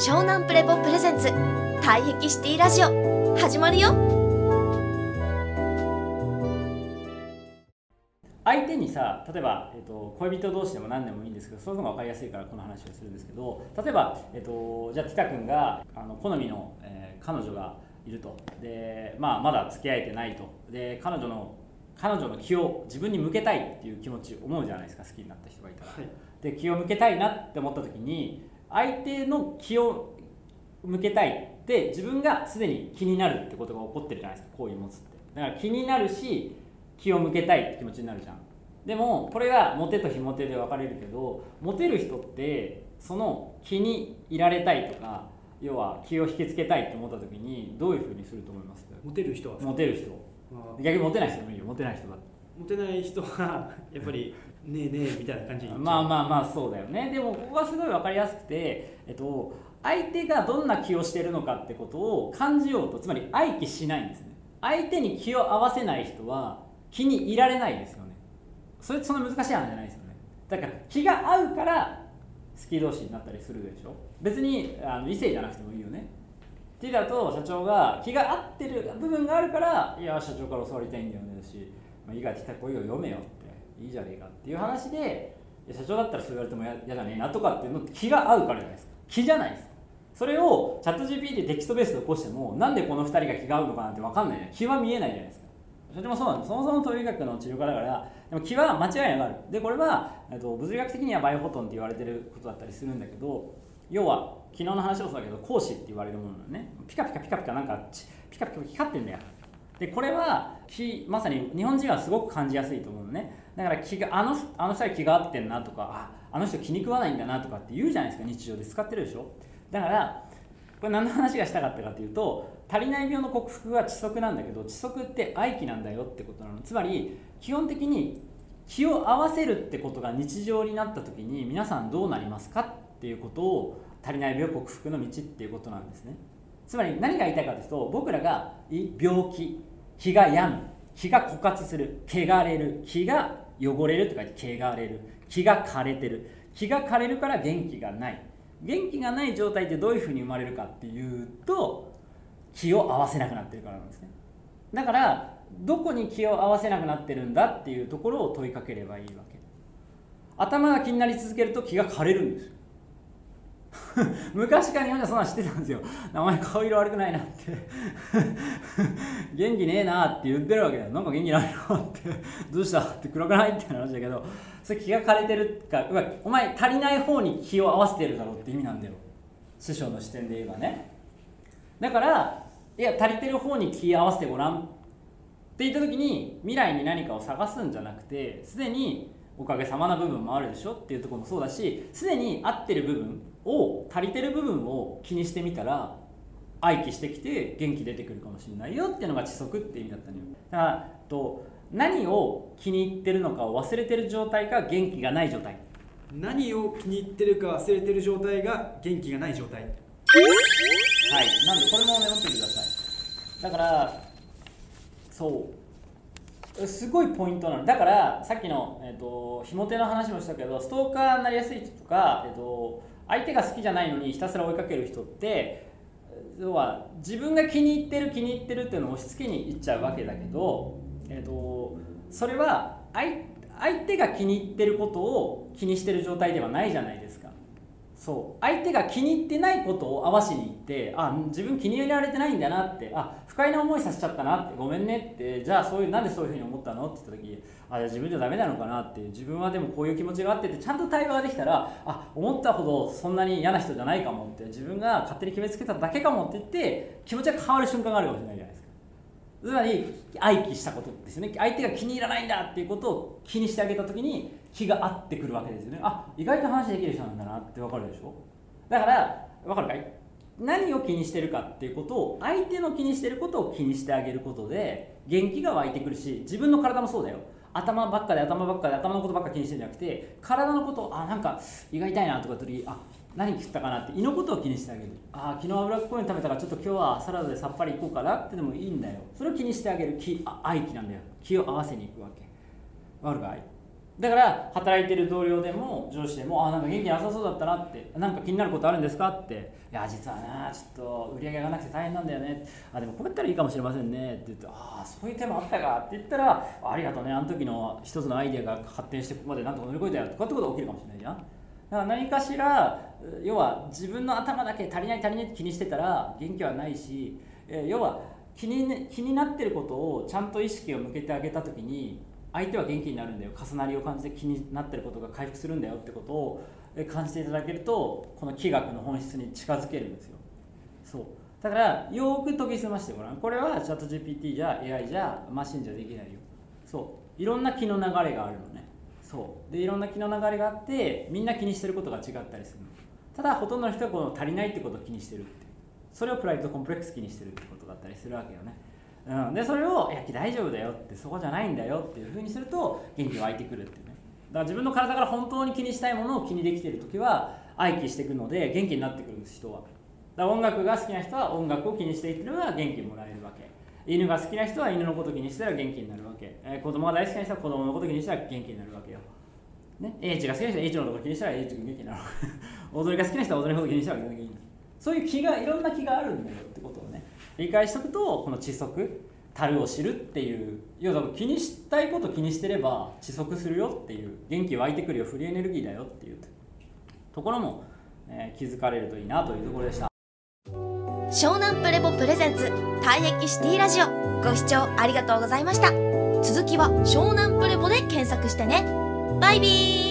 湘南プレポプレゼンツ。退癖シティラジオ。始まるよ。相手にさ例えば、えっと恋人同士でも何でもいいんですけどそれの方が分かりやすいからこの話をするんですけど例えば、えっとじゃあティタ君があの好みの、えー彼女がいると。で、まあ、まだ付き合えてないと。で彼女の彼女の気を自分に向けたいっていう気持ち思うじゃないですか。好きになった人がいたら。はい。で気を向けたいなって思った時に相手の気を向けたいって自分がすでに気になるってことが起こってるじゃないですか好意を持つって。だから気になるし気を向けたいって気持ちになるじゃん。でもこれがモテと非モテで分かれるけどモテる人ってその気にいられたいとか要は気を引きつけたいって思った時にどういうふうにすると思います？モテる人は。モテる人。まあ逆にモテない人もいいよ。モテない人だモテない人はやっぱりねえねえみたいな感じにまあまあまあそうだよね。でもここがすごい分かりやすくて、えっと、相手がどんな気をしてるのかってことを感じようとつまり愛気しないんですね。相手に気を合わせない人は気にいられないですよね。それってそんな難しい話じゃないですよね。だから気が合うから好き同士になったりするでしょ。別にあの異性じゃなくてもいいよね。っていうだと社長が気が合ってる部分があるからいや社長から教わりたいんだよねだし、まあ、いいから来た声を読めよ。っいいじゃねえかっていう話で社長だったらそう言われても嫌じゃねえなとかっていうのって気が合うからじゃないですか。気じゃないですか。それをチャット GPT でテキストベースで起こしてもなんでこの2人が気が合うのかなんて分かんない気は見えないじゃないですか。それもそうなんです。そもそも統理学の治療家だからでも気は間違いなくある。でこれは、えっと、物理学的にはバイオフォトンって言われてることだったりするんだけど要は昨日の話もそうだけど光子って言われるものなのね。ピカピカピカピカなんかちピカピカ光ってんだよ。でこれはまさに日本人はすごく感じやすいと思うのね。だから気があのあの人は気が合ってんなとかああの人気に食わないんだなとかって言うじゃないですか日常で使ってるでしょ。だからこれ何の話がしたかったかというと足りない病の克服は窒息なんだけど窒息って愛気なんだよってことなの。つまり基本的に気を合わせるってことが日常になった時に皆さんどうなりますかっていうことを足りない病克服の道っていうことなんですね。つまり何が言いたいかというと僕らが病気気が病む気が枯渇する汚れる気が汚れるとか言って汚れる気が枯れてる気が枯れるから元気がない。元気がない状態ってどういうふうに生まれるかっていうと気を合わせなくなってるからなんですね。だからどこに気を合わせなくなってるんだっていうところを問いかければいいわけ。頭が気になり続けると気が枯れるんですよ。昔から日本ではそんなん知ってたんですよ。名前顔色悪くないなって。元気ねえなって言ってるわけだよ。なんか元気ないなって。どうしたって暗くないって話だけど。それ気が枯れてるかうわお前足りない方に気を合わせてるだろうって意味なんだよ。師匠の視点で言えばね。だからいや足りてる方に気合わせてごらんって言った時に未来に何かを探すんじゃなくてすでにおかげさまな部分もあるでしょっていうところもそうだしすでに合ってる部分を足りてる部分を気にしてみたら愛気してきて元気出てくるかもしれないよっていうのが知足って意味だったのよ。だからと何を気に入ってるのかを忘れてる状態が元気がない状態。何を気に入ってるか忘れてる状態が元気がない状態。はい。なんでこれもメモってください。だからそうすごいポイントなの。だからさっきの、えー、とひも手の話もしたけどストーカーになりやすい人とか、えー、と相手が好きじゃないのにひたすら追いかける人って要は自分が気に入ってる気に入ってるっていうのを押し付けにいっちゃうわけだけど、えー、とそれは相手が気に入ってることを気にしてる状態ではないじゃないですか。そう。相手が気に入ってないことを合わしに行ってあ自分気に入られてないんだなってあ不快な思いさせちゃったなってごめんねってじゃあそういうなんでそういうふうに思ったの？って言った時あじゃ自分じゃダメなのかなって自分はでもこういう気持ちがあってってちゃんと対話ができたらあ思ったほどそんなに嫌な人じゃないかもって自分が勝手に決めつけただけかもって言って気持ちが変わる瞬間があるかもしれないじゃないですか。つまり愛気したことですよね。相手が気に入らないんだっていうことを気にしてあげた時に気が合ってくるわけですよね。あ意外と話できる人なんだなって分かるでしょ？だから分かるかい？何を気にしてるかっていうことを相手の気にしてることを気にしてあげることで元気が湧いてくるし自分の体もそうだよ。頭ばっかで頭ばっかで頭のことばっか気にしてるんじゃなくて体のことあなんか胃が痛いなとか時あ何食ったかなって胃のことを気にしてあげる。ああ昨日脂っこいの食べたからちょっと今日はサラダでさっぱりいこうかなってでもいいんだよ。それを気にしてあげる。気あ愛気なんだよ。気を合わせに行くわけ。わかるかい？だから働いてる同僚でも上司でもあなんか元気なさそうだったなってなんか気になることあるんですかって。いや実はなちょっと売り上げがなくて大変なんだよね。あでもこうやったらいいかもしれませんね。って言ってああそういう手もあったかって言ったらありがとうね。あの時の一つのアイデアが発展してここまでなんとか乗り越えたよとかってことが起きるかもしれないじゃん。だから何かしら要は自分の頭だけ足りない足りないって気にしてたら元気はないしえ要は気に気になってることをちゃんと意識を向けてあげた時に相手は元気になるんだよ。重なりを感じて気になってることが回復するんだよってことを感じていただけるとこの気学の本質に近づけるんですよ。そう。だからよく研ぎ澄ましてごらん。これはチャット GPT じゃ AI じゃマシンじゃできないよ。そう。いろんな気の流れがあるの。そう。でいろんな気の流れがあってみんな気にしてることが違ったりするただほとんどの人はこの足りないってことを気にしてるって。それをプライドコンプレックス気にしてるってことだったりするわけよね。うん、でそれを「いや大丈夫だよ」ってそこじゃないんだよっていうふうにすると元気湧いてくるっていうね。だから自分の体から本当に気にしたいものを気にできてる時は愛気していくので元気になってくるんです人は。だから音楽が好きな人は音楽を気にしていってれば元気もらえるわけ。犬が好きな人は犬のこと気にしたら元気になるわけ、えー、子供が大好きな人は子供のこと気にしたら元気になるわけよ。ね、英知が好きな人は英知のこと気にしたら英知が元気になるわけ。踊りが好きな人は踊りのこと気にしたら元気になる。そういう気がいろんな気があるんだよってことをね理解しておくとこの窒息樽を知るっていう要は気にしたいこと気にしてれば窒息するよっていう元気湧いてくるよフリーエネルギーだよっていうところも、えー、気づかれるといいなというところでした。湘南プレボプレゼンツ退役シティラジオ。ご視聴ありがとうございました。続きは湘南プレボで検索してね。バイビー。